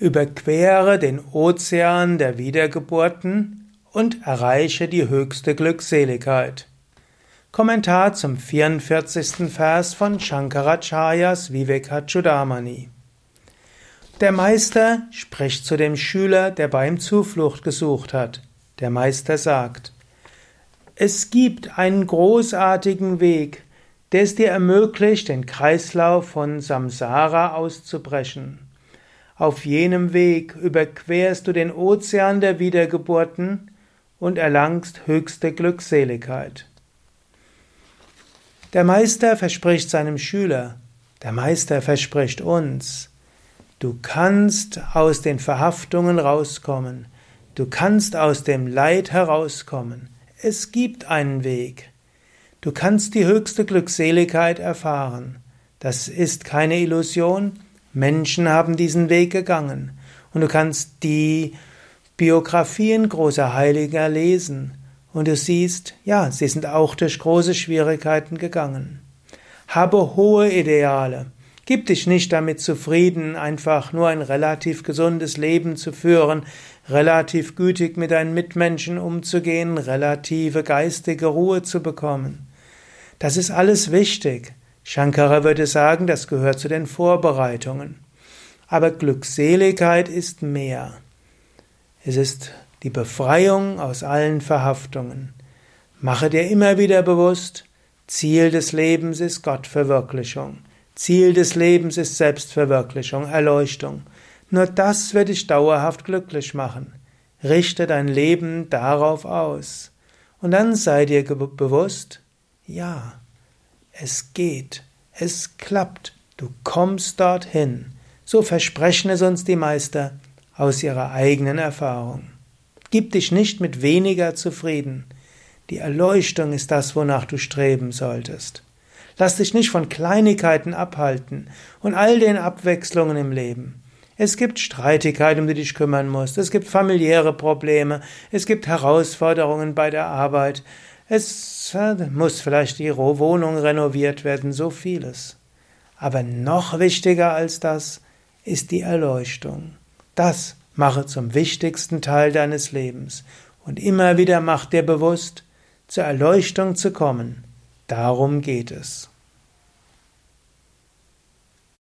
Überquere den Ozean der Wiedergeburten und erreiche die höchste Glückseligkeit. Kommentar zum 44. Vers von Shankaracharyas Vivekachudamani. Der Meister spricht zu dem Schüler, der bei ihm Zuflucht gesucht hat. Der Meister sagt, es gibt einen großartigen Weg, der es dir ermöglicht, den Kreislauf von Samsara auszubrechen. Auf jenem Weg überquerst du den Ozean der Wiedergeburten und erlangst höchste Glückseligkeit. Der Meister verspricht seinem Schüler, der Meister verspricht uns, du kannst aus den Verhaftungen rauskommen, du kannst aus dem Leid herauskommen, es gibt einen Weg. Du kannst die höchste Glückseligkeit erfahren. Das ist keine Illusion, Menschen haben diesen Weg gegangen und du kannst die Biografien großer Heiliger lesen und du siehst, ja, sie sind auch durch große Schwierigkeiten gegangen. Habe hohe Ideale. Gib dich nicht damit zufrieden, einfach nur ein relativ gesundes Leben zu führen, relativ gütig mit deinen Mitmenschen umzugehen, relative geistige Ruhe zu bekommen. Das ist alles wichtig. Shankara würde sagen, das gehört zu den Vorbereitungen. Aber Glückseligkeit ist mehr. Es ist die Befreiung aus allen Verhaftungen. Mache dir immer wieder bewusst, Ziel des Lebens ist Gottverwirklichung. Ziel des Lebens ist Selbstverwirklichung, Erleuchtung. Nur das wird dich dauerhaft glücklich machen. Richte dein Leben darauf aus. Und dann sei dir bewusst, ja, es geht, es klappt, du kommst dorthin. So versprechen es uns die Meister aus ihrer eigenen Erfahrung. Gib dich nicht mit weniger zufrieden. Die Erleuchtung ist das, wonach du streben solltest. Lass dich nicht von Kleinigkeiten abhalten und all den Abwechslungen im Leben. Es gibt Streitigkeiten, um die du dich kümmern musst. Es gibt familiäre Probleme. Es gibt Herausforderungen bei der Arbeit. Es muss vielleicht die Wohnung renoviert werden, so vieles. Aber noch wichtiger als das ist die Erleuchtung. Das mache zum wichtigsten Teil deines Lebens und immer wieder mach dir bewusst, zur Erleuchtung zu kommen. Darum geht es.